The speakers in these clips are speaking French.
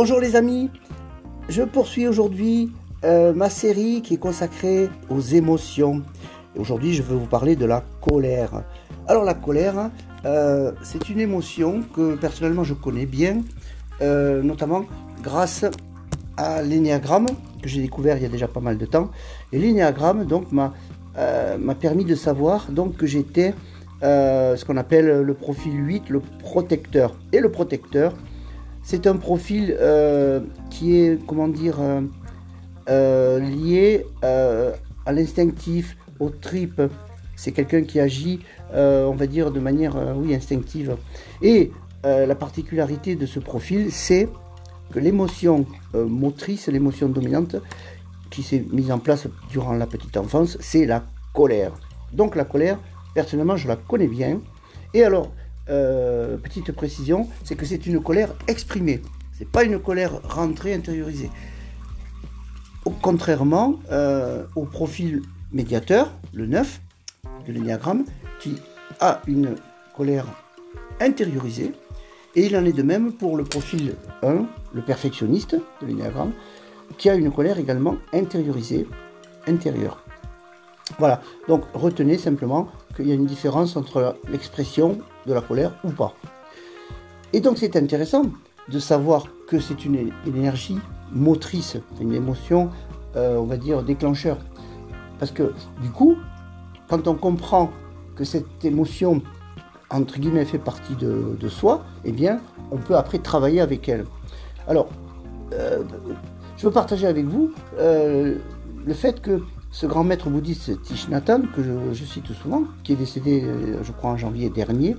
Bonjour les amis, je poursuis aujourd'hui euh, ma série qui est consacrée aux émotions. Aujourd'hui je vais vous parler de la colère. Alors la colère, euh, c'est une émotion que personnellement je connais bien, euh, notamment grâce à l'énéagramme que j'ai découvert il y a déjà pas mal de temps. Et m'a permis de savoir que j'étais ce qu'on appelle le profil 8, le protecteur. Et le protecteur, c'est un profil euh, qui est, comment dire, euh, euh, lié à l'instinctif, au trip. C'est quelqu'un qui agit, on va dire, de manière, oui, instinctive. Et la particularité de ce profil, c'est que l'émotion motrice, l'émotion dominante, qui s'est mise en place durant la petite enfance, c'est la colère. Donc la colère, personnellement, je la connais bien. Et alors, euh, petite précision, c'est que c'est une colère exprimée. C'est pas une colère rentrée, intériorisée. Contrairement euh, au profil médiateur, le 9 de l'énéagramme, qui a une colère intériorisée. Et il en est de même pour le profil 1, le perfectionniste de l'énéagramme, qui a une colère également intériorisée, intérieure. Voilà, donc retenez simplement qu'il y a une différence entre l'expression de la colère ou pas. Et donc c'est intéressant de savoir que c'est une énergie motrice, une émotion, euh, on va dire, déclencheur. Parce que du coup, quand on comprend que cette émotion, entre guillemets, fait partie de, soi, eh bien, on peut après travailler avec elle. Alors, euh, je veux partager avec vous euh, le fait que ce grand maître bouddhiste Thich que je, cite souvent, qui est décédé, je crois, en janvier dernier,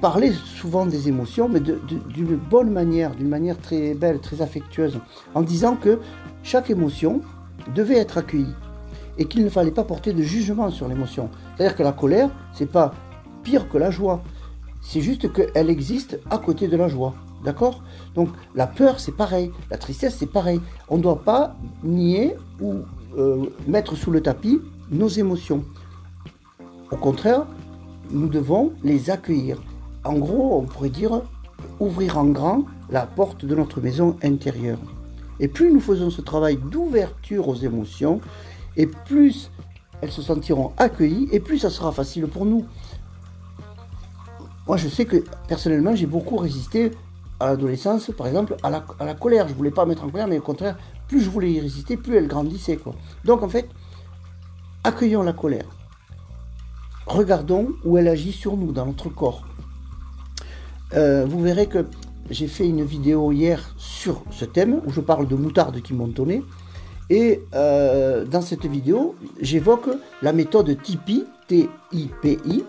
parlait souvent des émotions, mais d'une bonne manière, d'une manière très belle, très affectueuse, en disant que chaque émotion devait être accueillie et qu'il ne fallait pas porter de jugement sur l'émotion. C'est-à-dire que la colère, c'est pas pire que la joie. C'est juste qu'elle existe à côté de la joie. D'accord? Donc la peur, c'est pareil. La tristesse, c'est pareil. On ne doit pas nier ou euh, mettre sous le tapis nos émotions. Au contraire, nous devons les accueillir en gros, on pourrait dire ouvrir en grand la porte de notre maison intérieure. Et plus nous faisons ce travail d'ouverture aux émotions, et plus elles se sentiront accueillies, et plus ça sera facile pour nous. Moi, je sais que personnellement, j'ai beaucoup résisté à l'adolescence, par exemple, à la, colère. Je voulais pas mettre en colère, mais au contraire, plus je voulais y résister, plus elle grandissait. Quoi. Donc, en fait, accueillons la colère. Regardons où elle agit sur nous, dans notre corps. Euh, vous verrez que j'ai fait une vidéo hier sur ce thème où je parle de moutarde qui tonné Et euh, dans cette vidéo, j'évoque la méthode TIPI, T-I-P-I,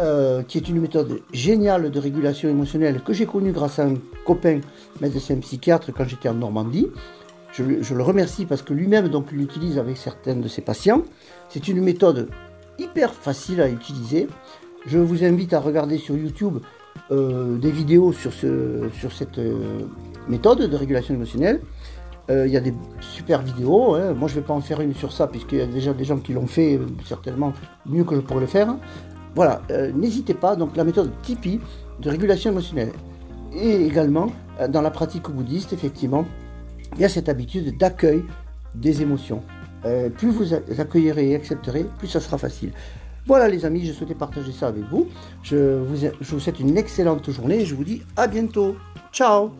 euh, qui est une méthode géniale de régulation émotionnelle que j'ai connue grâce à un copain médecin psychiatre quand j'étais en Normandie. Je, le remercie parce que lui-même donc l'utilise avec certains de ses patients. C'est une méthode hyper facile à utiliser. Je vous invite à regarder sur YouTube euh, des vidéos sur, ce, sur cette euh, méthode de régulation émotionnelle. Il y a des super vidéos. Hein. Moi, je ne vais pas en faire une sur ça, puisqu'il y a déjà des gens qui l'ont fait certainement mieux que je pourrais le faire. Voilà, n'hésitez pas. Donc, la méthode Tipeee de régulation émotionnelle. Et également, dans la pratique bouddhiste, effectivement, il y a cette habitude d'accueil des émotions. plus vous accueillerez et accepterez, plus ça sera facile. Voilà les amis, je souhaitais partager ça avec vous. Je vous, je vous souhaite une excellente journée et je vous dis à bientôt. Ciao